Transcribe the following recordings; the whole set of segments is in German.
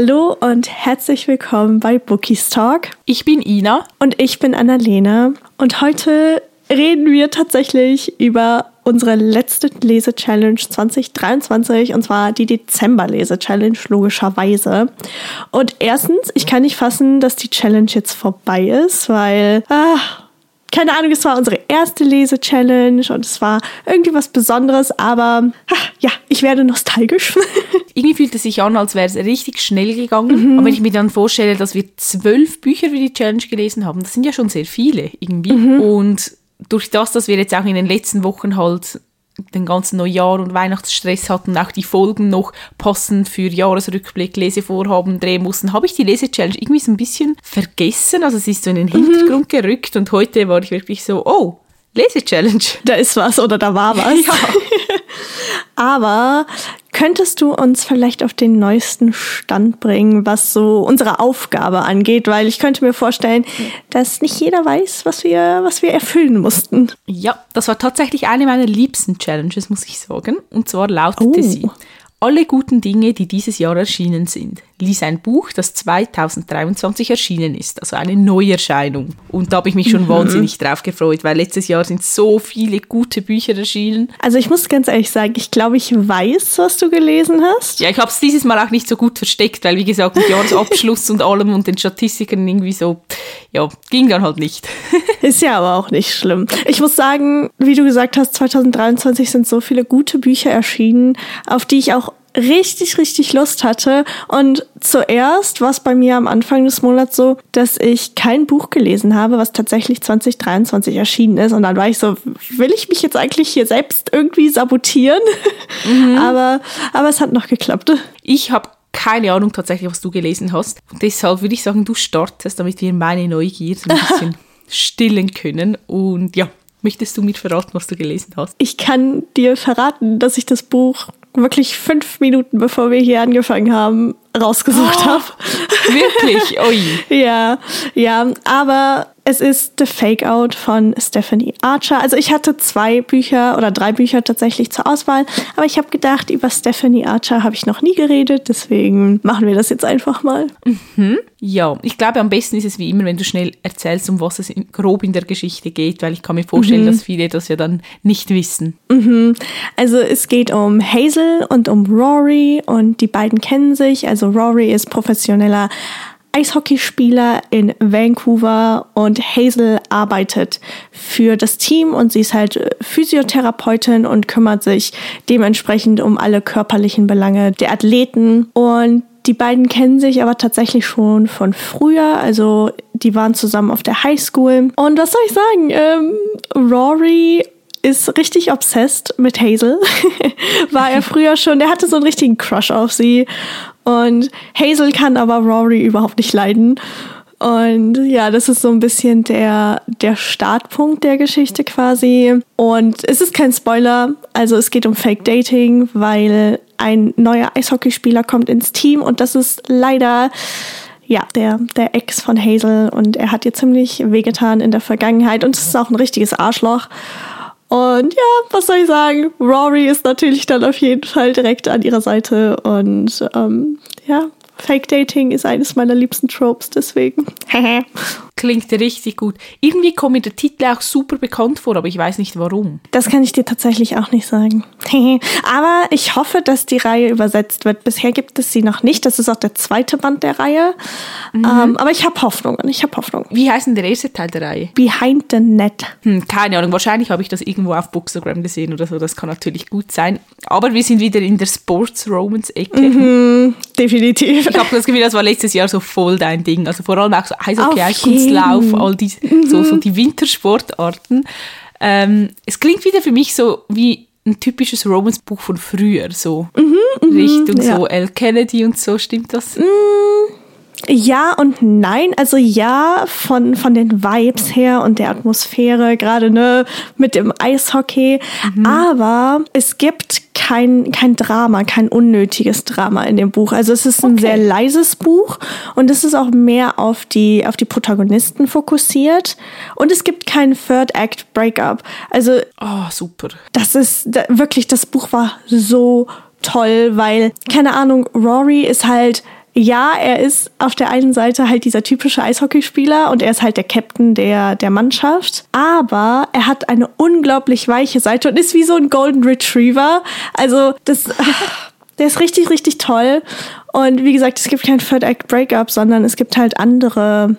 Hallo und herzlich willkommen bei Bookies Talk. Ich bin Ina. Und ich bin Annalena. Und heute reden wir tatsächlich über unsere letzte Lese-Challenge 2023 und zwar die Dezember-Lese-Challenge, logischerweise. Und erstens, ich kann nicht fassen, dass die Challenge jetzt vorbei ist, weil. Ah, keine Ahnung, es war unsere erste Lese-Challenge und es war irgendwie was Besonderes, aber ach, ja, ich werde nostalgisch. Irgendwie fühlt es sich an, als wäre es richtig schnell gegangen. Mhm. Aber wenn ich mir dann vorstelle, dass wir zwölf Bücher für die Challenge gelesen haben, das sind ja schon sehr viele irgendwie. Mhm. Und durch das, dass wir jetzt auch in den letzten Wochen halt den ganzen Neujahr und Weihnachtsstress hatten, auch die Folgen noch passend für Jahresrückblick, Lesevorhaben drehen mussten, habe ich die Lese-Challenge irgendwie so ein bisschen vergessen. Also es ist so in den Hintergrund mhm. gerückt und heute war ich wirklich so, oh, Lese-Challenge. Da ist was oder da war was. Ja. Aber könntest du uns vielleicht auf den neuesten Stand bringen, was so unsere Aufgabe angeht? Weil ich könnte mir vorstellen, dass nicht jeder weiß, was wir, was wir erfüllen mussten. Ja, das war tatsächlich eine meiner liebsten Challenges, muss ich sagen. Und zwar lautete oh. sie, alle guten Dinge, die dieses Jahr erschienen sind. Lies ein Buch, das 2023 erschienen ist, also eine Neuerscheinung. Und da habe ich mich schon mhm. wahnsinnig drauf gefreut, weil letztes Jahr sind so viele gute Bücher erschienen. Also ich muss ganz ehrlich sagen, ich glaube, ich weiß, was du gelesen hast. Ja, ich habe es dieses Mal auch nicht so gut versteckt, weil wie gesagt, mit Jahresabschluss und allem und den Statistiken irgendwie so, ja, ging dann halt nicht. ist ja aber auch nicht schlimm. Ich muss sagen, wie du gesagt hast, 2023 sind so viele gute Bücher erschienen, auf die ich auch richtig, richtig Lust hatte. Und zuerst war es bei mir am Anfang des Monats so, dass ich kein Buch gelesen habe, was tatsächlich 2023 erschienen ist. Und dann war ich so, will ich mich jetzt eigentlich hier selbst irgendwie sabotieren? Mhm. aber, aber es hat noch geklappt. Ich habe keine Ahnung tatsächlich, was du gelesen hast. Und deshalb würde ich sagen, du startest, damit wir meine Neugier so ein bisschen stillen können. Und ja, möchtest du mir verraten, was du gelesen hast? Ich kann dir verraten, dass ich das Buch wirklich fünf Minuten bevor wir hier angefangen haben, rausgesucht oh, habe. Wirklich? Ui. ja, ja, aber es ist The Fake Out von Stephanie Archer. Also ich hatte zwei Bücher oder drei Bücher tatsächlich zur Auswahl, aber ich habe gedacht, über Stephanie Archer habe ich noch nie geredet, deswegen machen wir das jetzt einfach mal. Mhm. Ja, ich glaube, am besten ist es wie immer, wenn du schnell erzählst, um was es in, grob in der Geschichte geht, weil ich kann mir vorstellen, mhm. dass viele das ja dann nicht wissen. Mhm. Also es geht um Hazel und um Rory und die beiden kennen sich. Also Rory ist professioneller Eishockeyspieler in Vancouver und Hazel arbeitet für das Team und sie ist halt Physiotherapeutin und kümmert sich dementsprechend um alle körperlichen Belange der Athleten und die beiden kennen sich aber tatsächlich schon von früher, also die waren zusammen auf der Highschool. Und was soll ich sagen? Ähm, Rory ist richtig obsessed mit Hazel. War er früher schon, der hatte so einen richtigen Crush auf sie. Und Hazel kann aber Rory überhaupt nicht leiden. Und ja, das ist so ein bisschen der, der Startpunkt der Geschichte quasi. Und es ist kein Spoiler, also es geht um Fake Dating, weil ein neuer Eishockeyspieler kommt ins Team und das ist leider ja, der, der Ex von Hazel und er hat ihr ziemlich wehgetan in der Vergangenheit und es ist auch ein richtiges Arschloch. Und ja, was soll ich sagen? Rory ist natürlich dann auf jeden Fall direkt an ihrer Seite und ähm, ja, Fake Dating ist eines meiner liebsten Tropes, deswegen. Klingt richtig gut. Irgendwie kommt mir der Titel auch super bekannt vor, aber ich weiß nicht warum. Das kann ich dir tatsächlich auch nicht sagen. aber ich hoffe, dass die Reihe übersetzt wird. Bisher gibt es sie noch nicht. Das ist auch der zweite Band der Reihe. Mhm. Ähm, aber ich habe Hoffnungen. Ich habe Hoffnung. Wie heißt denn der erste Teil der Reihe? Behind the Net. Hm, keine Ahnung. Wahrscheinlich habe ich das irgendwo auf Bookstagram gesehen oder so. Das kann natürlich gut sein. Aber wir sind wieder in der Sports-Romance-Ecke. Mhm, definitiv. Ich habe das Gefühl, das war letztes Jahr so voll dein Ding. Also vor allem auch so Eishockey, Kunstlauf, all die, mhm. so, so die Wintersportarten. Ähm, es klingt wieder für mich so wie ein typisches Romance-Buch von früher, so mhm, mhm Richtung ja. so L. Kennedy und so, stimmt das? Mhm. Ja und nein. Also ja, von, von den Vibes her und der Atmosphäre, gerade ne, mit dem Eishockey. Mhm. Aber es gibt kein, kein Drama, kein unnötiges Drama in dem Buch. Also es ist ein okay. sehr leises Buch und es ist auch mehr auf die, auf die Protagonisten fokussiert. Und es gibt keinen Third Act Breakup. Also. Oh, super. Das ist da, wirklich, das Buch war so toll, weil, keine Ahnung, Rory ist halt ja, er ist auf der einen Seite halt dieser typische Eishockeyspieler und er ist halt der Captain der, der Mannschaft. Aber er hat eine unglaublich weiche Seite und ist wie so ein Golden Retriever. Also, das, der ist richtig, richtig toll. Und wie gesagt, es gibt kein Third Act Breakup, sondern es gibt halt andere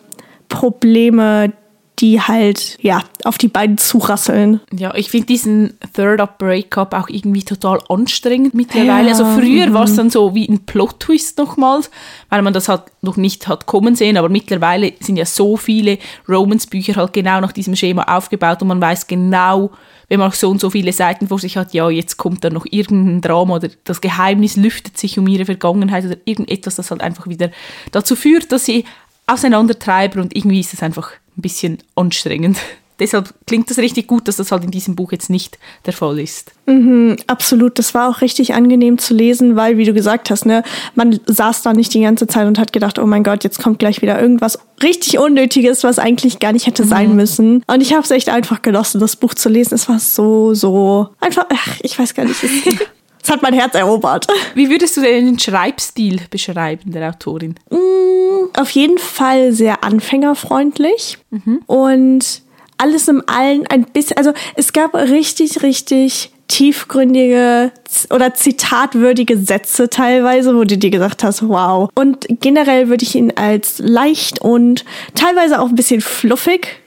Probleme, die halt, ja, auf die beiden zurasseln. Ja, ich finde diesen Third Up Breakup auch irgendwie total anstrengend mittlerweile. Ja. Also früher mhm. war es dann so wie ein Plot-Twist nochmals, weil man das halt noch nicht hat kommen sehen, aber mittlerweile sind ja so viele Romans-Bücher halt genau nach diesem Schema aufgebaut und man weiß genau, wenn man auch so und so viele Seiten vor sich hat, ja, jetzt kommt dann noch irgendein Drama oder das Geheimnis lüftet sich um ihre Vergangenheit oder irgendetwas, das halt einfach wieder dazu führt, dass sie auseinandertreiben und irgendwie ist es einfach ein bisschen anstrengend. Deshalb klingt das richtig gut, dass das halt in diesem Buch jetzt nicht der Fall ist. Mhm, absolut, das war auch richtig angenehm zu lesen, weil, wie du gesagt hast, ne, man saß da nicht die ganze Zeit und hat gedacht, oh mein Gott, jetzt kommt gleich wieder irgendwas richtig Unnötiges, was eigentlich gar nicht hätte mhm. sein müssen. Und ich habe es echt einfach genossen, das Buch zu lesen. Es war so, so einfach, ach, ich weiß gar nicht. Es hat mein Herz erobert. Wie würdest du den Schreibstil beschreiben der Autorin? Mm, auf jeden Fall sehr anfängerfreundlich mhm. und alles im Allen ein bisschen, also es gab richtig, richtig tiefgründige oder zitatwürdige Sätze teilweise, wo du dir gesagt hast, wow. Und generell würde ich ihn als leicht und teilweise auch ein bisschen fluffig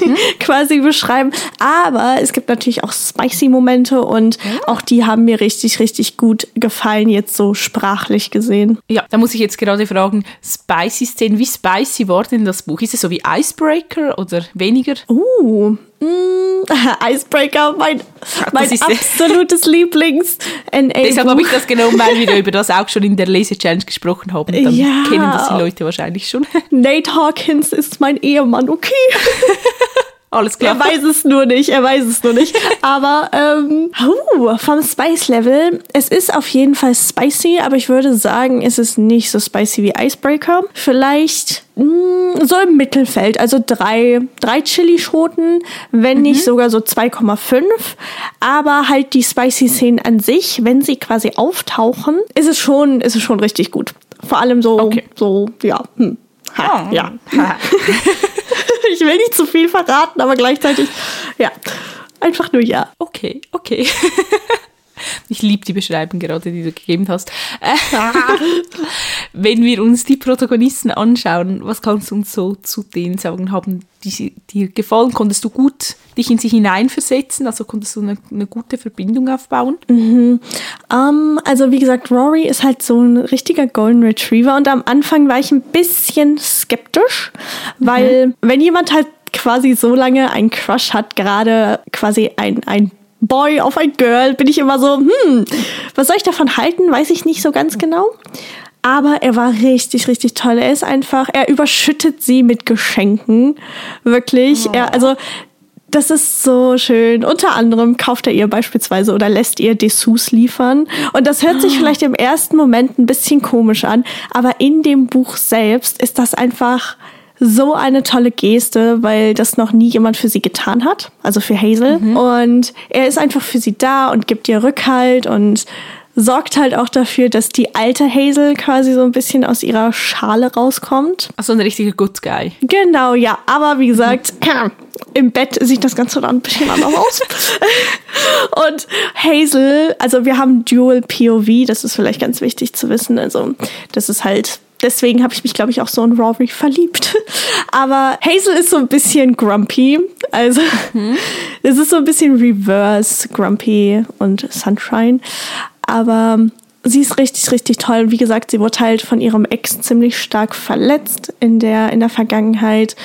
mhm. quasi beschreiben. Aber es gibt natürlich auch spicy Momente und ja. auch die haben mir richtig, richtig gut gefallen, jetzt so sprachlich gesehen. Ja, da muss ich jetzt gerade fragen, spicy Szenen, wie spicy war denn das Buch? Ist es so wie Icebreaker oder weniger? Uh, Mm, Icebreaker, mein, mein absolutes Lieblings. Deshalb habe ich das genommen, weil wir über das auch schon in der Lese-Challenge gesprochen haben. Dann ja. kennen das die Leute wahrscheinlich schon. Nate Hawkins ist mein Ehemann, okay. Alles klar. Er weiß es nur nicht, er weiß es nur nicht. Aber ähm, uh, vom Spice Level, es ist auf jeden Fall spicy, aber ich würde sagen, es ist nicht so spicy wie Icebreaker. Vielleicht mh, mm, so im Mittelfeld, also drei, drei Chili-Schoten, wenn mhm. nicht sogar so 2,5. Aber halt die spicy Szenen an sich, wenn sie quasi auftauchen, ist es schon, ist es schon richtig gut. Vor allem so, okay. so, ja, hm. Ha, oh. ja. Ha. ich will nicht zu viel verraten, aber gleichzeitig, ja, einfach nur ja. Okay, okay. Ich liebe die Beschreibung gerade, die du gegeben hast. Wenn wir uns die Protagonisten anschauen, was kannst du uns so zu denen sagen? Haben die dir gefallen? Konntest du gut dich in sie hineinversetzen? Also konntest du eine, eine gute Verbindung aufbauen? Mhm. Um, also wie gesagt, Rory ist halt so ein richtiger Golden Retriever und am Anfang war ich ein bisschen skeptisch, weil mhm. wenn jemand halt quasi so lange einen Crush hat, gerade quasi ein, ein Boy auf ein Girl, bin ich immer so, hm, was soll ich davon halten, weiß ich nicht so ganz genau. Aber er war richtig, richtig toll. Er ist einfach, er überschüttet sie mit Geschenken. Wirklich. Oh. Er, also, das ist so schön. Unter anderem kauft er ihr beispielsweise oder lässt ihr Dessous liefern. Und das hört sich oh. vielleicht im ersten Moment ein bisschen komisch an, aber in dem Buch selbst ist das einfach so eine tolle Geste, weil das noch nie jemand für sie getan hat, also für Hazel. Mhm. Und er ist einfach für sie da und gibt ihr Rückhalt und sorgt halt auch dafür, dass die alte Hazel quasi so ein bisschen aus ihrer Schale rauskommt. Also ein richtiger Good Guy. Genau, ja. Aber wie gesagt, mhm. im Bett sieht das Ganze dann ein bisschen anders aus. und Hazel, also wir haben Dual POV, das ist vielleicht ganz wichtig zu wissen. Also das ist halt deswegen habe ich mich, glaube ich, auch so in Rory verliebt. Aber Hazel ist so ein bisschen grumpy. Also mhm. es ist so ein bisschen reverse grumpy und Sunshine. Aber sie ist richtig, richtig toll. Wie gesagt, sie wurde halt von ihrem Ex ziemlich stark verletzt in der, in der Vergangenheit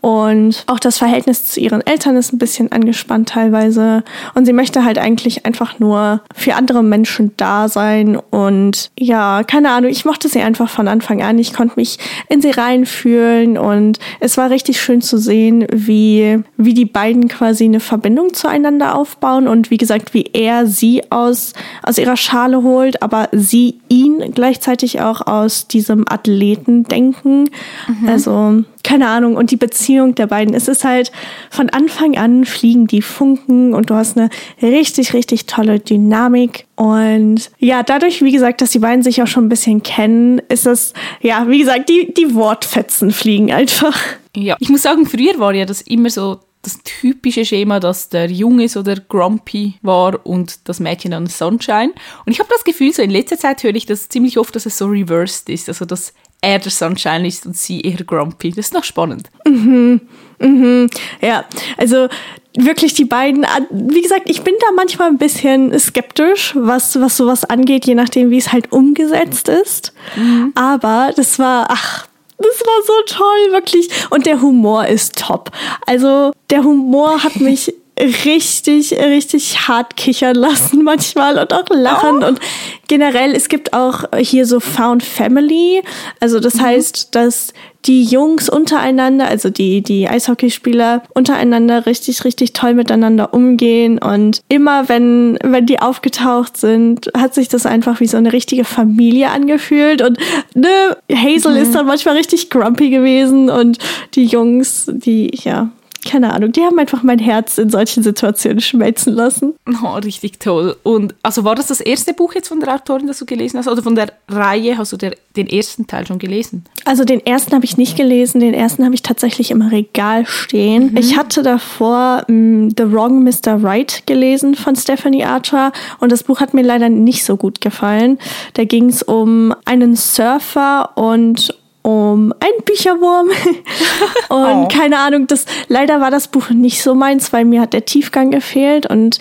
und auch das Verhältnis zu ihren Eltern ist ein bisschen angespannt teilweise. Und sie möchte halt eigentlich einfach nur für andere Menschen da sein. Und ja, keine Ahnung, ich mochte sie einfach von Anfang an. Ich konnte mich in sie reinfühlen. Und es war richtig schön zu sehen, wie, wie die beiden quasi eine Verbindung zueinander aufbauen. Und wie gesagt, wie er sie aus, aus ihrer Schale holt, aber sie ihn gleichzeitig auch aus diesem Athleten denken. Mhm. Also keine Ahnung, und die Beziehung der beiden. Es ist halt von Anfang an fliegen die Funken und du hast eine richtig, richtig tolle Dynamik. Und ja, dadurch, wie gesagt, dass die beiden sich auch schon ein bisschen kennen, ist das, ja, wie gesagt, die, die Wortfetzen fliegen einfach. Ja, ich muss sagen, früher war ja das immer so das typische Schema, dass der Junge so der Grumpy war und das Mädchen dann Sunshine. Und ich habe das Gefühl, so in letzter Zeit höre ich das ziemlich oft, dass es so reversed ist. Also, dass er der Sunshine ist und sie eher Grumpy. Das ist noch spannend. Mhm, mhm, ja, also wirklich die beiden, wie gesagt, ich bin da manchmal ein bisschen skeptisch, was, was sowas angeht, je nachdem, wie es halt umgesetzt ist. Mhm. Aber das war, ach, das war so toll, wirklich. Und der Humor ist top. Also der Humor hat mich richtig, richtig hart kichern lassen manchmal und auch lachen. Oh. Und generell, es gibt auch hier so Found Family. Also das mhm. heißt, dass die Jungs untereinander, also die, die Eishockeyspieler untereinander richtig, richtig toll miteinander umgehen. Und immer wenn, wenn die aufgetaucht sind, hat sich das einfach wie so eine richtige Familie angefühlt. Und ne, Hazel mhm. ist dann manchmal richtig grumpy gewesen und die Jungs, die, ja, keine Ahnung, die haben einfach mein Herz in solchen Situationen schmelzen lassen. Oh, richtig toll. Und also war das das erste Buch jetzt von der Autorin, das du gelesen hast? Oder von der Reihe hast du der, den ersten Teil schon gelesen? Also den ersten habe ich nicht gelesen, den ersten habe ich tatsächlich im Regal stehen. Mhm. Ich hatte davor um, mm, The Wrong Mr. Right gelesen von Stephanie Archer und das Buch hat mir leider nicht so gut gefallen. Da ging es um einen Surfer und um einen Bücherwurm. und oh. keine Ahnung, das leider war das Buch nicht so meins, weil mir hat der Tiefgang gefehlt und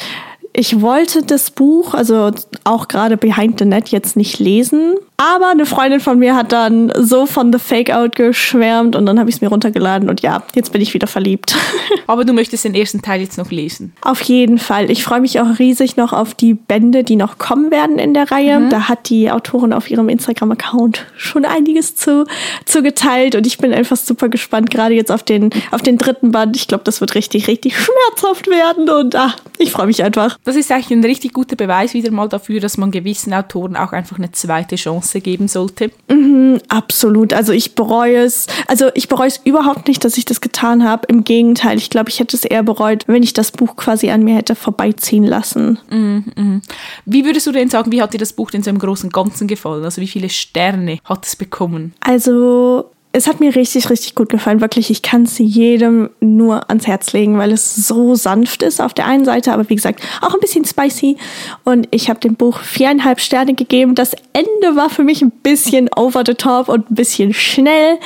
ich wollte das Buch, also auch gerade Behind the Net, jetzt nicht lesen. Aber eine Freundin von mir hat dann so von The Fake Out geschwärmt und dann habe ich es mir runtergeladen und ja, jetzt bin ich wieder verliebt. Aber du möchtest den ersten Teil jetzt noch lesen. Auf jeden Fall. Ich freue mich auch riesig noch auf die Bände, die noch kommen werden in der Reihe. Mhm. Da hat die Autorin auf ihrem Instagram-Account schon einiges zu, zu geteilt und ich bin einfach super gespannt, gerade jetzt auf den, auf den dritten Band. Ich glaube, das wird richtig, richtig schmerzhaft werden und ah, ich freue mich einfach. Das ist eigentlich ein richtig guter Beweis wieder mal dafür, dass man gewissen Autoren auch einfach eine zweite Chance geben sollte. Mhm, absolut. Also ich bereue es. Also ich bereue es überhaupt nicht, dass ich das getan habe. Im Gegenteil, ich glaube, ich hätte es eher bereut, wenn ich das Buch quasi an mir hätte vorbeiziehen lassen. Mhm, mhm. Wie würdest du denn sagen, wie hat dir das Buch denn so im Großen und Ganzen gefallen? Also wie viele Sterne hat es bekommen? Also es hat mir richtig, richtig gut gefallen. Wirklich, ich kann es jedem nur ans Herz legen, weil es so sanft ist auf der einen Seite, aber wie gesagt, auch ein bisschen spicy. Und ich habe dem Buch viereinhalb Sterne gegeben. Das Ende war für mich ein bisschen over the top und ein bisschen schnell,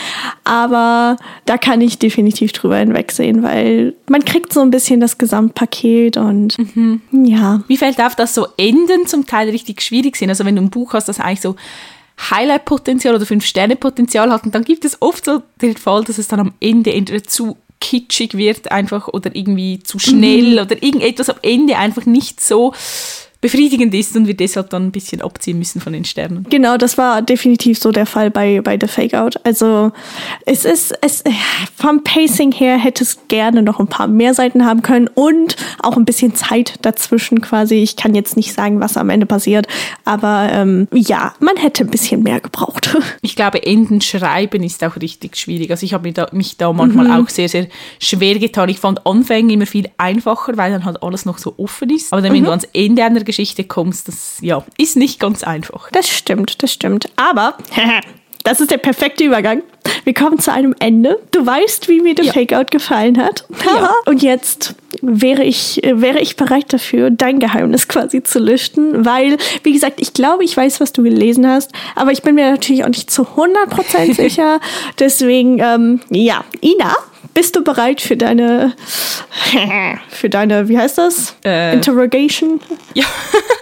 aber da kann ich definitiv drüber hinwegsehen, weil man kriegt so ein bisschen das Gesamtpaket und mhm. ja. Wie fällt auf, dass so Enden zum Teil richtig schwierig sind? Also wenn du ein Buch hast, das eigentlich so Highlight-Potenzial oder Fünf-Sterne-Potenzial hat. Und dann gibt es oft so den Fall, dass es dann am Ende entweder zu kitschig wird einfach oder irgendwie zu schnell mhm. oder irgendetwas am Ende einfach nicht so befriedigend ist und wir deshalb dann ein bisschen abziehen müssen von den Sternen. Genau, das war definitiv so der Fall bei, bei The Fake Out. Also es ist, es, vom Pacing her hätte es gerne noch ein paar mehr Seiten haben können und auch ein bisschen Zeit dazwischen quasi. Ich kann jetzt nicht sagen, was am Ende passiert, aber ähm, ja, man hätte ein bisschen mehr gebraucht. Ich glaube, Enden schreiben ist auch richtig schwierig. Also ich habe mich da, mich da manchmal mhm. auch sehr, sehr schwer getan. Ich fand Anfänge immer viel einfacher, weil dann halt alles noch so offen ist. Aber dann, wenn mhm. du ans Ende einer Geschichte kommst, das ja, ist nicht ganz einfach. Das stimmt, das stimmt. Aber das ist der perfekte Übergang. Wir kommen zu einem Ende. Du weißt, wie mir der ja. Fakeout gefallen hat. Ja. Und jetzt wäre ich, wäre ich bereit dafür, dein Geheimnis quasi zu lüften, weil, wie gesagt, ich glaube, ich weiß, was du gelesen hast, aber ich bin mir natürlich auch nicht zu 100% sicher. Deswegen, ähm, ja, Ina, bist du bereit für deine, für deine, wie heißt das? Äh, Interrogation? Ja,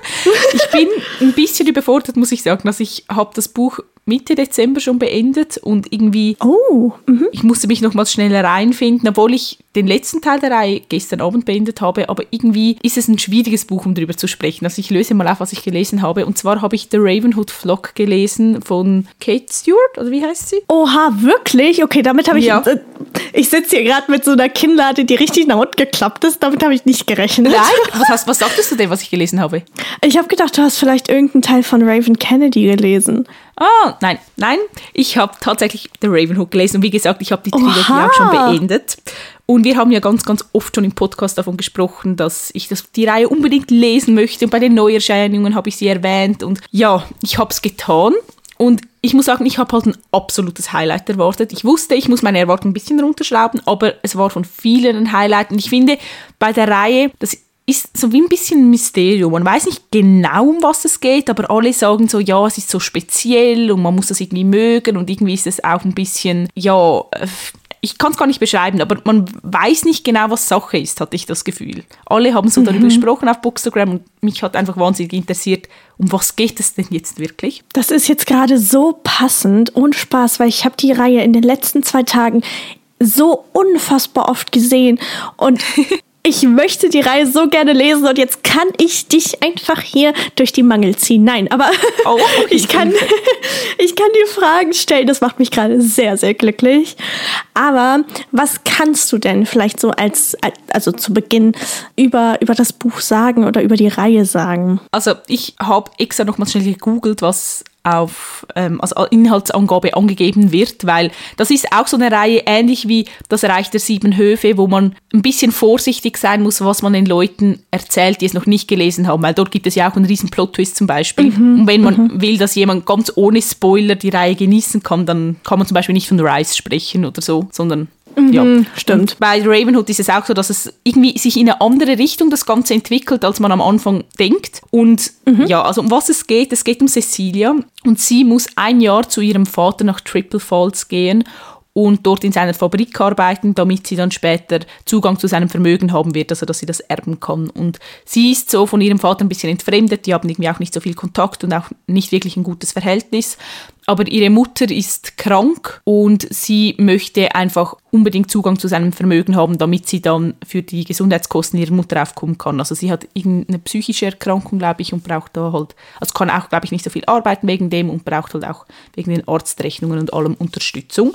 ich bin ein bisschen überfordert, muss ich sagen. Also ich habe das Buch Mitte Dezember schon beendet und irgendwie, oh, mhm. ich musste mich nochmals schneller reinfinden, obwohl ich den letzten Teil der Reihe gestern Abend beendet habe, aber irgendwie ist es ein schwieriges Buch, um darüber zu sprechen. Also ich löse mal auf, was ich gelesen habe. Und zwar habe ich The Ravenhood Flock gelesen von Kate Stewart, oder wie heißt sie? Oha, wirklich? Okay, damit habe ich, ja. Äh, ich sitze hier gerade mit so einer Kinnlade, die richtig nach unten geklappt ist, damit habe ich nicht gerechnet. Nein, was, hast, was sagtest du denn, was ich gelesen gelesen habe. Ich habe gedacht, du hast vielleicht irgendeinen Teil von Raven Kennedy gelesen. Ah, nein, nein. Ich habe tatsächlich The Ravenhood gelesen und wie gesagt, ich habe die Trilogie Oha. auch schon beendet. Und wir haben ja ganz, ganz oft schon im Podcast davon gesprochen, dass ich das, die Reihe unbedingt lesen möchte. Und bei den Neuerscheinungen habe ich sie erwähnt. Und ja, ich habe es getan. Und ich muss sagen, ich habe halt ein absolutes Highlight erwartet. Ich wusste, ich muss meine Erwartungen ein bisschen runterschrauben, aber es war von vielen ein Highlight. Und ich finde, bei der Reihe, das ist so wie ein bisschen ein Mysterium. Man weiß nicht genau, um was es geht, aber alle sagen so, ja, es ist so speziell und man muss das irgendwie mögen und irgendwie ist es auch ein bisschen, ja, äh, ich kann es gar nicht beschreiben, aber man weiß nicht genau, was Sache ist, hatte ich das Gefühl. Alle haben so darüber gesprochen auf Bookstagram und mich hat einfach wahnsinnig interessiert, um was geht es denn jetzt wirklich? Das ist jetzt gerade so passend und Spaß, weil ich habe die Reihe in den letzten zwei Tagen so unfassbar oft gesehen und ich möchte die Reihe so gerne lesen und jetzt kann ich dich einfach hier durch die Mangel ziehen. Nein, aber Oh, okay, ich, kann, ich kann dir Fragen stellen. Das macht mich gerade sehr, sehr glücklich. Aber was kannst du denn vielleicht so als, also zu Beginn über, über das Buch sagen oder über die Reihe sagen? Also ich habe extra noch mal schnell gegoogelt, was auf ähm, also Inhaltsangabe angegeben wird, weil das ist auch so eine Reihe ähnlich wie das Reich der sieben Höfe, wo man ein bisschen vorsichtig sein muss, was man den Leuten erzählt, die es noch nicht gelesen haben, weil dort gibt es ja auch einen riesen Plot-Twist zum Beispiel. Und wenn man will, dass jemand ganz ohne Spoiler die Reihe genießen kann, dann kann man zum Beispiel nicht von Rise sprechen oder so, sondern ja. stimmt. Und bei Ravenhood ist es auch so, dass es irgendwie sich in eine andere Richtung das Ganze entwickelt, als man am Anfang denkt. Und ja, also um was es geht, es geht um Cecilia und sie muss ein Jahr zu ihrem Vater nach Triple Falls gehen und dort in seiner Fabrik arbeiten, damit sie dann später Zugang zu seinem Vermögen haben wird, also dass sie das erben kann. Und sie ist so von ihrem Vater ein bisschen entfremdet, die haben irgendwie auch nicht so viel Kontakt und auch nicht wirklich ein gutes Verhältnis. Aber ihre Mutter ist krank und sie möchte einfach unbedingt Zugang zu seinem Vermögen haben, damit sie dann für die Gesundheitskosten ihrer Mutter aufkommen kann. Also sie hat irgendeine psychische Erkrankung, glaube ich, und braucht da halt, also kann auch, glaube ich, nicht so viel arbeiten wegen dem und braucht halt auch wegen den Arztrechnungen und allem Unterstützung.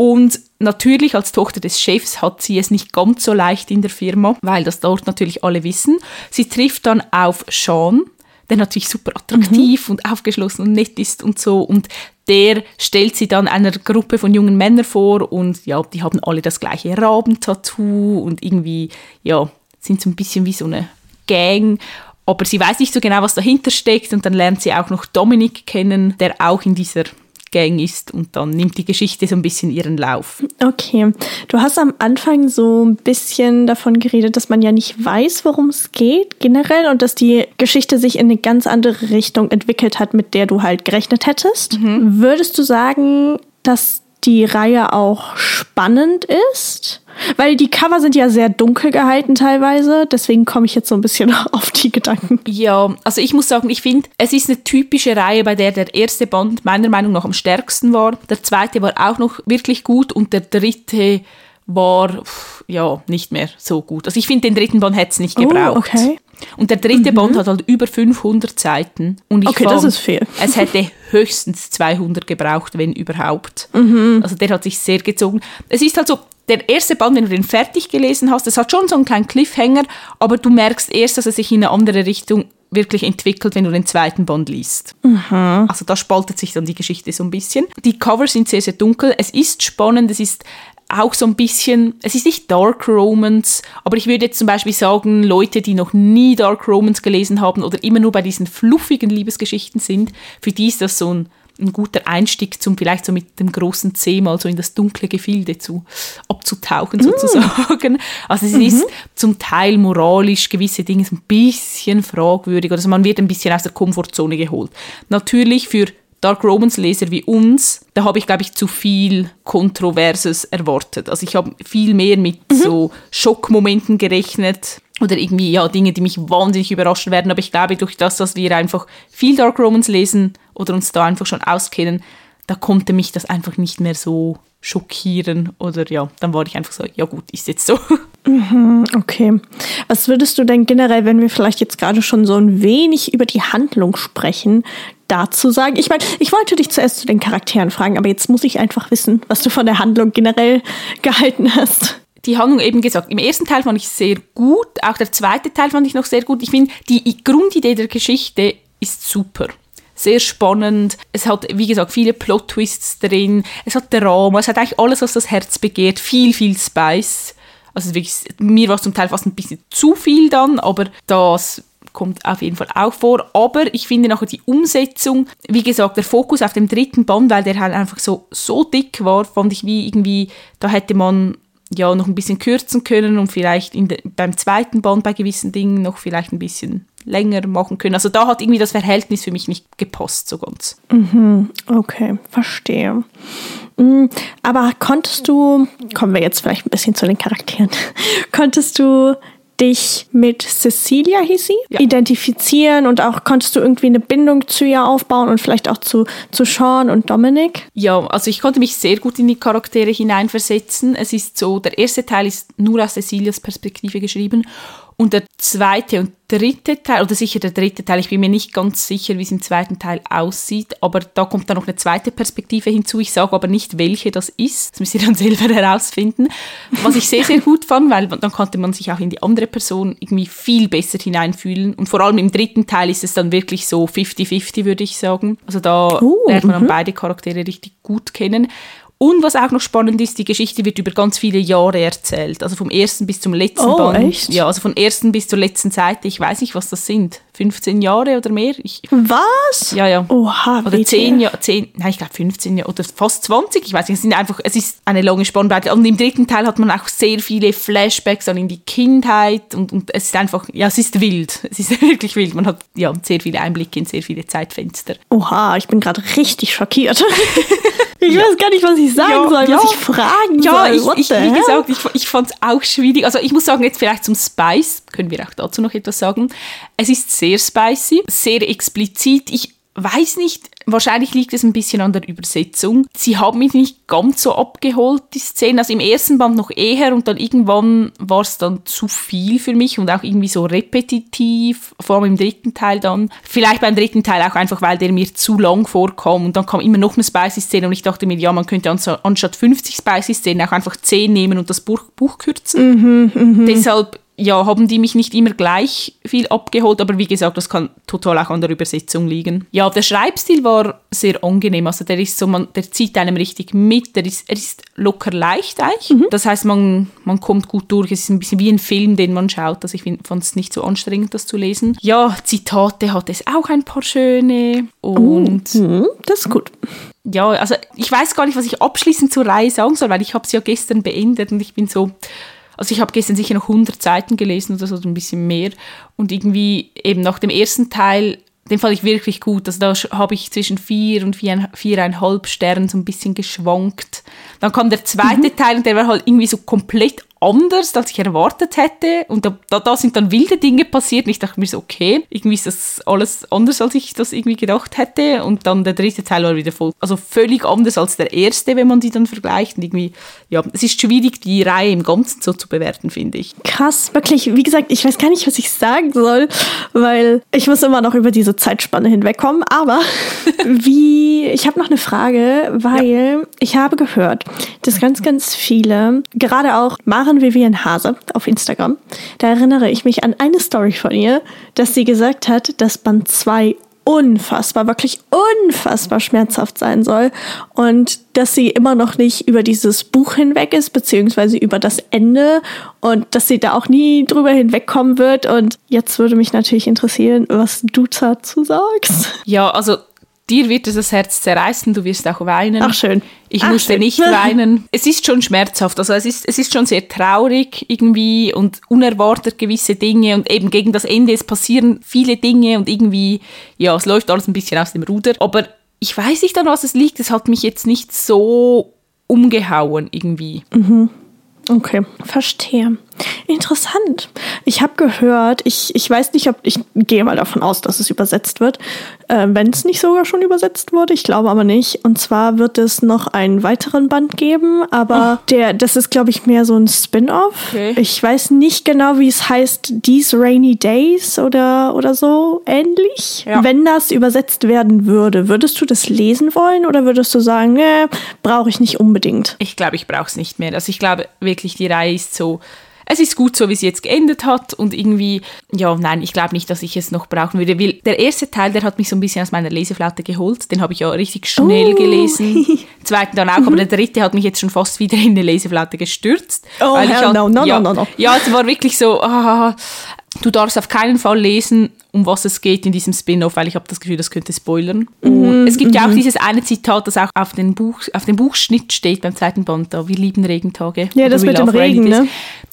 Und natürlich als Tochter des Chefs hat sie es nicht ganz so leicht in der Firma, weil das dort natürlich alle wissen. Sie trifft dann auf Sean, der natürlich super attraktiv und aufgeschlossen und nett ist und so. Und der stellt sie dann einer Gruppe von jungen Männern vor und ja, die haben alle das gleiche Rabentattoo und irgendwie, ja, sind so ein bisschen wie so eine Gang. Aber sie weiß nicht so genau, was dahinter steckt und dann lernt sie auch noch Dominik kennen, der auch in dieser Gang ist und dann nimmt die Geschichte so ein bisschen ihren Lauf. Okay, du hast am Anfang so ein bisschen davon geredet, dass man ja nicht weiß, worum es geht generell und dass die Geschichte sich in eine ganz andere Richtung entwickelt hat, mit der du halt gerechnet hättest. Würdest du sagen, dass die Reihe auch spannend ist? Weil die Cover sind ja sehr dunkel gehalten teilweise, deswegen komme ich jetzt so ein bisschen auf die Gedanken. Ja, also ich muss sagen, ich finde, es ist eine typische Reihe, bei der der erste Band meiner Meinung nach am stärksten war. Der zweite war auch noch wirklich gut und der dritte war ja nicht mehr so gut. Also ich finde, den dritten Band hätte es nicht Oh, gebraucht. okay. Und der dritte Band hat halt über 500 Seiten. Und ich Okay, fand, das ist viel. Es hätte höchstens 200 gebraucht, wenn überhaupt. Mhm. Also der hat sich sehr gezogen. Es ist halt so, der erste Band, wenn du den fertig gelesen hast, das hat schon so einen kleinen Cliffhanger, aber du merkst erst, dass er sich in eine andere Richtung wirklich entwickelt, wenn du den zweiten Band liest. Also da spaltet sich dann die Geschichte so ein bisschen. Die Cover sind sehr, sehr dunkel. Es ist spannend, es ist auch so ein bisschen, es ist nicht Dark Romance, aber ich würde jetzt zum Beispiel sagen, Leute, die noch nie Dark Romance gelesen haben oder immer nur bei diesen fluffigen Liebesgeschichten sind, für die ist das so ein, ein guter Einstieg, zum vielleicht so mit dem großen C mal so in das dunkle Gefilde zu abzutauchen sozusagen. Also es ist zum Teil moralisch gewisse Dinge ein bisschen fragwürdig, also man wird ein bisschen aus der Komfortzone geholt. Natürlich für Dark Romance Leser wie uns, da habe ich glaube ich zu viel Kontroverses erwartet. Also ich habe viel mehr mit so Schockmomenten gerechnet oder irgendwie ja Dinge, die mich wahnsinnig überraschen werden. Aber ich glaube durch das, dass wir einfach viel Dark Romance lesen oder uns da einfach schon auskennen, da konnte mich das einfach nicht mehr so schockieren oder ja, dann war ich einfach so, ja gut, ist jetzt so. Okay. Was würdest du denn generell, wenn wir vielleicht jetzt gerade schon so ein wenig über die Handlung sprechen, dazu sagen? Ich meine, ich wollte dich zuerst zu den Charakteren fragen, aber jetzt muss ich einfach wissen, was du von der Handlung generell gehalten hast. Die Handlung eben gesagt, im ersten Teil fand ich sehr gut, auch der zweite Teil fand ich noch sehr gut. Ich finde, die Grundidee der Geschichte ist super. Sehr spannend. Es hat, wie gesagt, viele Plot-Twists drin. Es hat Drama. Es hat eigentlich alles, was das Herz begehrt. Viel, viel Spice. Also wirklich, mir war es zum Teil fast ein bisschen zu viel dann, aber das kommt auf jeden Fall auch vor. Aber ich finde nachher die Umsetzung, wie gesagt, der Fokus auf dem dritten Band, weil der halt einfach so, so dick war, fand ich wie irgendwie, da hätte man ja noch ein bisschen kürzen können und vielleicht de, beim zweiten Band bei gewissen Dingen noch vielleicht ein bisschen länger machen können. Also da hat irgendwie das Verhältnis für mich nicht gepasst so ganz. Mhm, okay, verstehe. Mm, aber konntest du, kommen wir jetzt vielleicht ein bisschen zu den Charakteren, konntest du dich mit Cecilia, hieß sie, ja. identifizieren und auch konntest du irgendwie eine Bindung zu ihr aufbauen und vielleicht auch zu, zu Sean und Dominic? Ja, also ich konnte mich sehr gut in die Charaktere hineinversetzen. Es ist so, der erste Teil ist nur aus Cecilias Perspektive geschrieben und der zweite und dritte Teil, oder sicher der dritte Teil, ich bin mir nicht ganz sicher, wie es im zweiten Teil aussieht, aber da kommt dann noch eine zweite Perspektive hinzu. Ich sage aber nicht, welche das ist. Das müsst ihr dann selber herausfinden. Was ich sehr, sehr gut fand, weil dann konnte man sich auch in die andere Person irgendwie viel besser hineinfühlen. Und vor allem im dritten Teil ist es dann wirklich so 50-50, würde ich sagen. Also da uh, lernt man mhm. beide Charaktere richtig gut kennen. Und was auch noch spannend ist, die Geschichte wird über ganz viele Jahre erzählt. Also vom ersten bis zum letzten oh, Band. Echt? Ja, also vom ersten bis zur letzten Seite. Ich weiß nicht, was das sind. 15 Jahre oder mehr? Ich, was? Ja, ja. Oha, Oder 10 Jahre, 10, nein, ich glaube 15 Jahre oder fast 20. Ich weiß nicht, es, sind einfach, es ist eine lange Spannbreite. Und im dritten Teil hat man auch sehr viele Flashbacks dann in die Kindheit und, und es ist einfach, ja, es ist wild. Es ist wirklich wild. Man hat ja sehr viele Einblicke in sehr viele Zeitfenster. Oha, ich bin gerade richtig schockiert. Ich ja. weiß gar nicht, was ich sagen ja, soll, ja. was ich fragen ja, soll. Ja, ich, ich, wie gesagt, ich, ich fand es auch schwierig. Also ich muss sagen, jetzt vielleicht zum Spice, können wir auch dazu noch etwas sagen. Es ist sehr spicy, sehr explizit. Ich weiß nicht, wahrscheinlich liegt es ein bisschen an der Übersetzung. Sie haben mich nicht ganz so abgeholt, die Szene. Also im ersten Band noch eher und dann irgendwann war es dann zu viel für mich und auch irgendwie so repetitiv, vor allem im dritten Teil dann. Vielleicht beim dritten Teil auch einfach, weil der mir zu lang vorkam und dann kam immer noch eine Spicy-Szene und ich dachte mir, ja, man könnte anstatt 50 Spicy-Szenen auch einfach 10 nehmen und das Buch, Buch kürzen. Mhm, mh. Deshalb ja, haben die mich nicht immer gleich viel abgeholt, aber wie gesagt, das kann total auch an der Übersetzung liegen. Ja, der Schreibstil war sehr angenehm, also der ist so, man, der zieht einem richtig mit, der ist, er ist locker leicht eigentlich. Mhm. Das heißt, man, man kommt gut durch, es ist ein bisschen wie ein Film, den man schaut, also ich fand es nicht so anstrengend, das zu lesen. Ja, Zitate hat es auch ein paar schöne und... Mhm, das ist gut ja, also ich weiß gar nicht, was ich abschließend zur Reihe sagen soll, weil ich habe es ja gestern beendet und ich bin so, also ich habe gestern sicher noch 100 Seiten gelesen oder so, ein bisschen mehr. Und irgendwie eben nach dem ersten Teil, den fand ich wirklich gut. Also da habe ich zwischen vier und vier, viereinhalb Sternen so ein bisschen geschwankt. Dann kam der zweite mhm. Teil und der war halt irgendwie so komplett anders, als ich erwartet hätte. Und da, da, da, sind dann wilde Dinge passiert. Und ich dachte mir so, okay, irgendwie ist das alles anders, als ich das irgendwie gedacht hätte. Und dann der dritte Teil war wieder voll, also völlig anders als der erste, wenn man die dann vergleicht. Und irgendwie, ja, es ist schwierig, die Reihe im Ganzen so zu bewerten, finde ich. Krass, wirklich. Wie gesagt, ich weiß gar nicht, was ich sagen soll, weil ich muss immer noch über diese Zeitspanne hinwegkommen. Aber wie, ich habe noch eine Frage, weil ja. ich habe gehört, dass ganz, ganz viele, gerade auch Maren Vivian Hase auf Instagram. Da erinnere ich mich an eine Story von ihr, dass sie gesagt hat, dass Band 2 unfassbar, wirklich unfassbar schmerzhaft sein soll und dass sie immer noch nicht über dieses Buch hinweg ist, beziehungsweise über das Ende und dass sie da auch nie drüber hinwegkommen wird. Und jetzt würde mich natürlich interessieren, was du dazu sagst. Ja, also dir wird es das Herz zerreißen, du wirst auch weinen. Ach schön. Ich Ach, musste nicht weinen. Es ist schon schmerzhaft, also es ist, es ist schon sehr traurig irgendwie und unerwartet gewisse Dinge und eben gegen das Ende, es passieren viele Dinge und irgendwie, ja, es läuft alles ein bisschen aus dem Ruder. Aber ich weiß nicht, an was es liegt, es hat mich jetzt nicht so umgehauen irgendwie. Mhm. Okay, verstehe. Interessant. Ich habe gehört, ich, ich weiß nicht, ob ich gehe mal davon aus, dass es übersetzt wird. Äh, Wenn es nicht sogar schon übersetzt wurde, ich glaube aber nicht. Und zwar wird es noch einen weiteren Band geben, aber der, das ist, glaube ich, mehr so ein Spin-off. Okay. Ich weiß nicht genau, wie es heißt, These Rainy Days oder, oder so ähnlich. Ja. Wenn das übersetzt werden würde, würdest du das lesen wollen oder würdest du sagen, nee, brauche ich nicht unbedingt? Ich glaube, ich brauche es nicht mehr. Also ich glaube wirklich, die Reihe ist so. Es ist gut so, wie sie jetzt geendet hat und irgendwie, ja, nein, ich glaube nicht, dass ich es noch brauchen würde. Weil der erste Teil, der hat mich so ein bisschen aus meiner Leseflaute geholt. Den habe ich ja richtig schnell Oh. gelesen. Zweiten dann auch, aber der dritte hat mich jetzt schon fast wieder in eine Leseflaute gestürzt. Oh, weil hell halt- no, no, ja, no, no, no. Ja, es war wirklich so, ah, du darfst auf keinen Fall lesen, um was es geht in diesem Spin-off, weil ich habe das Gefühl, das könnte spoilern. Mhm, es gibt ja auch dieses eine Zitat, das auch auf, den Buch, auf dem Buchschnitt steht beim zweiten Band, da, wir lieben Regentage. Ja, das mit dem Regen, ne?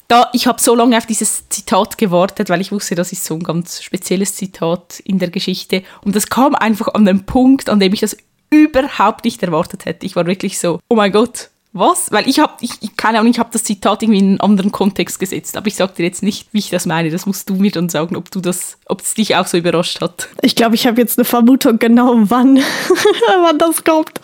Da, ich habe so lange auf dieses Zitat gewartet, weil ich wusste, das ist so ein ganz spezielles Zitat in der Geschichte. Und das kam einfach an den Punkt, an dem ich das überhaupt nicht erwartet hätte. Ich war wirklich so, oh mein Gott, was? Weil ich habe, ich, ich keine Ahnung, ich habe das Zitat irgendwie in einen anderen Kontext gesetzt, aber ich sage dir jetzt nicht, wie ich das meine. Das musst du mir dann sagen, ob du das, ob es dich auch so überrascht hat. Ich glaube, ich habe jetzt eine Vermutung genau, wann, wann das kommt.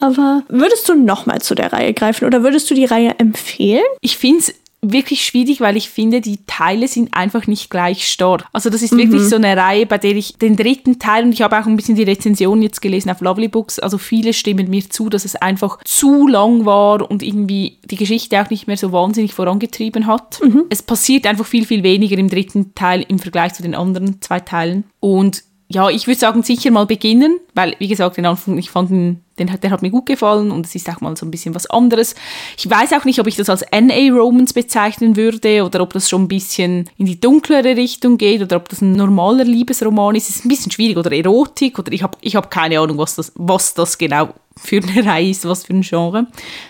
Aber würdest du nochmal zu der Reihe greifen oder würdest du die Reihe empfehlen? Ich finde es wirklich schwierig, weil ich finde, die Teile sind einfach nicht gleich stark. Also das ist wirklich so eine Reihe, bei der ich den dritten Teil, und ich habe auch ein bisschen die Rezension jetzt gelesen auf Lovely Books, also viele stimmen mir zu, dass es einfach zu lang war und irgendwie die Geschichte auch nicht mehr so wahnsinnig vorangetrieben hat. Es passiert einfach viel, viel weniger im dritten Teil im Vergleich zu den anderen zwei Teilen. Und ja, ich würde sagen, sicher mal beginnen, weil, wie gesagt, den Anfang, ich fand den, hat- der hat mir gut gefallen und es ist auch mal so ein bisschen was anderes. Ich weiß auch nicht, ob ich das als NA-Romance bezeichnen würde oder ob das schon ein bisschen in die dunklere Richtung geht oder ob das ein normaler Liebesroman ist. Es ist ein bisschen schwierig oder Erotik oder ich habe ich hab keine Ahnung, was das, was das genau für eine Reihe ist, was für ein Genre.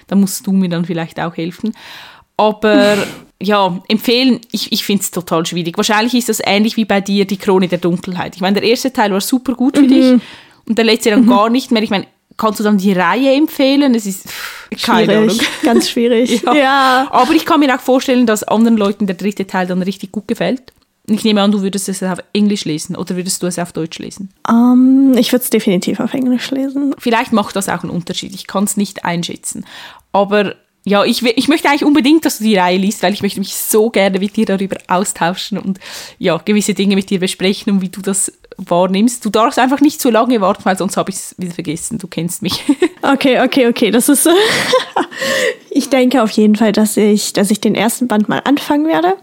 Da musst du mir dann vielleicht auch helfen. Aber ja, empfehlen, ich, ich finde es total schwierig. Wahrscheinlich ist das ähnlich wie bei dir, die Krone der Dunkelheit. Ich meine, der erste Teil war super gut für dich und der letzte dann gar nicht mehr. Ich meine, kannst du dann die Reihe empfehlen? Es ist pff, keine Ahnung. Ganz schwierig. Ja. ja. Aber ich kann mir auch vorstellen, dass anderen Leuten der dritte Teil dann richtig gut gefällt. Ich nehme an, du würdest es auf Englisch lesen oder würdest du es auf Deutsch lesen? Ähm, ich würde es definitiv auf Englisch lesen. Vielleicht macht das auch einen Unterschied. Ich kann es nicht einschätzen. Aber ja, ich, ich möchte eigentlich unbedingt, dass du die Reihe liest, weil ich möchte mich so gerne mit dir darüber austauschen und ja, gewisse Dinge mit dir besprechen und wie du das wahrnimmst. Du darfst einfach nicht zu lange warten, weil sonst habe ich es wieder vergessen. Du kennst mich. Okay, okay, okay. Das ist. ich denke auf jeden Fall, dass ich, dass ich den ersten Band mal anfangen werde.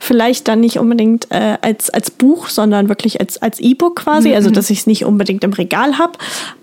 Vielleicht dann nicht unbedingt äh, als, als Buch, sondern wirklich als, als E-Book quasi. Also, dass ich es nicht unbedingt im Regal habe.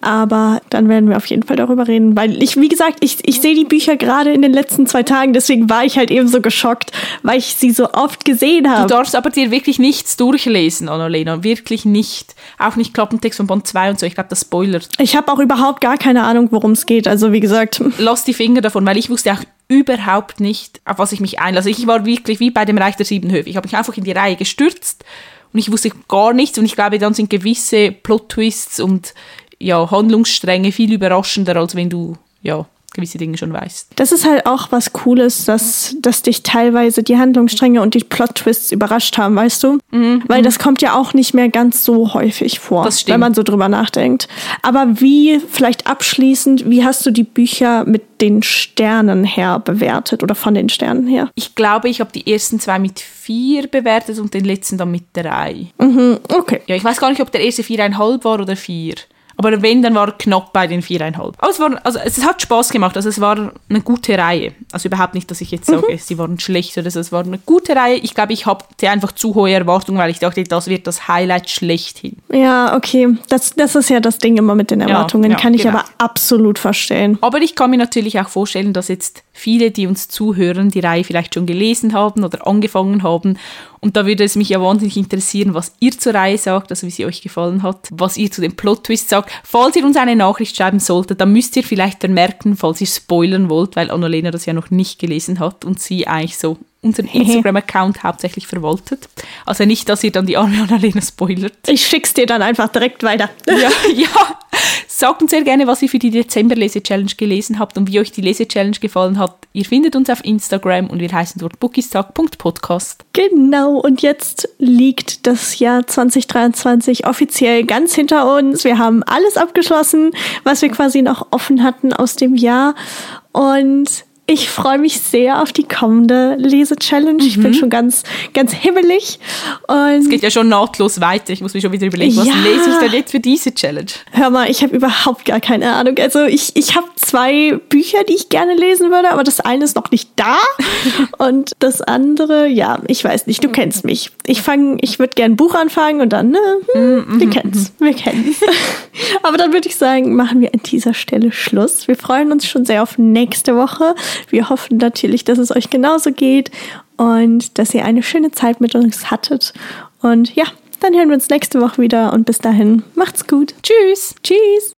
Aber dann werden wir auf jeden Fall darüber reden. Weil ich, wie gesagt, ich, ich sehe die Bücher gerade in den letzten zwei Tagen. Deswegen war ich halt eben so geschockt, weil ich sie so oft gesehen Du habe. darfst aber dir wirklich nichts durchlesen, Annalena. Wirklich nicht. Auch nicht Klappentext von Band 2 und so. Ich glaube, das spoilert. Ich habe auch überhaupt gar keine Ahnung, worum es geht. Also, wie gesagt. Lass die Finger davon, weil ich wusste auch überhaupt nicht, auf was ich mich einlasse. Ich war wirklich wie bei dem Reich der Sieben Höfe. Ich habe mich einfach in die Reihe gestürzt und ich wusste gar nichts. Und ich glaube, dann sind gewisse Plot-Twists und ja, Handlungsstränge viel überraschender, als wenn du ja, gewisse Dinge schon weißt. Das ist halt auch was Cooles, dass, dass dich teilweise die Handlungsstränge und die Plot-Twists überrascht haben, weißt du? Weil das kommt ja auch nicht mehr ganz so häufig vor, Mhm. Wenn man so drüber nachdenkt. Aber wie, vielleicht abschließend, wie hast du die Bücher mit den Sternen her bewertet oder von den Sternen her? Ich glaube, ich habe die ersten zwei mit vier bewertet und den letzten dann mit drei. Mhm, okay. Ja, ich weiß gar nicht, ob der erste viereinhalb war oder vier. Aber wenn, dann war er knapp bei den viereinhalb. Aber es, war, also es hat Spaß gemacht. Also es war eine gute Reihe. Also überhaupt nicht, dass ich jetzt sage, sie waren schlecht oder so. Es war eine gute Reihe. Ich glaube, ich hatte einfach zu hohe Erwartungen, weil ich dachte, das wird das Highlight schlechthin. Ja, okay. Das, das ist ja das Ding immer mit den Erwartungen. ja, Kann ich genau. aber absolut verstehen. Aber ich kann mir natürlich auch vorstellen, dass jetzt viele, die uns zuhören, die Reihe vielleicht schon gelesen haben oder angefangen haben. Und da würde es mich ja wahnsinnig interessieren, was ihr zur Reihe sagt, also wie sie euch gefallen hat, was ihr zu dem Plot-Twist sagt. Falls ihr uns eine Nachricht schreiben solltet, dann müsst ihr vielleicht vermerken, falls ihr spoilern wollt, weil Annalena das ja noch nicht gelesen hat und sie eigentlich so unseren Instagram-Account hauptsächlich verwaltet. Also nicht, dass ihr dann die arme Annalena spoilert. Ich schick's dir dann einfach direkt weiter. Ja, ja, Sagt uns sehr gerne, was ihr für die Dezember-Lese-Challenge gelesen habt und wie euch die Lese-Challenge gefallen hat. Ihr findet uns auf Instagram und wir heißen dort bookistag.podcast. Genau, und jetzt liegt das Jahr 2023 offiziell ganz hinter uns. Wir haben alles abgeschlossen, was wir quasi noch offen hatten aus dem Jahr. Und ich freue mich sehr auf die kommende Lese-Challenge. Mhm. Ich bin mhm. schon ganz, ganz himmelig. Und es geht ja schon nahtlos weiter. Ich muss mir schon wieder überlegen, was ja. lese ich denn jetzt für diese Challenge? Hör mal, ich habe überhaupt gar keine Ahnung. Also ich, ich habe zwei Bücher, die ich gerne lesen würde, aber das eine ist noch nicht da. und das andere, ja, ich weiß nicht, du kennst mich. Ich fange, ich würde gerne ein Buch anfangen und dann, ne, hm, mhm. wir kennen's, wir kennen's. aber dann würde ich sagen, machen wir an dieser Stelle Schluss. Wir freuen uns schon sehr auf nächste Woche. Wir hoffen natürlich, dass es euch genauso geht und dass ihr eine schöne Zeit mit uns hattet. Und ja, dann hören wir uns nächste Woche wieder und bis dahin macht's gut. Tschüss. Tschüss.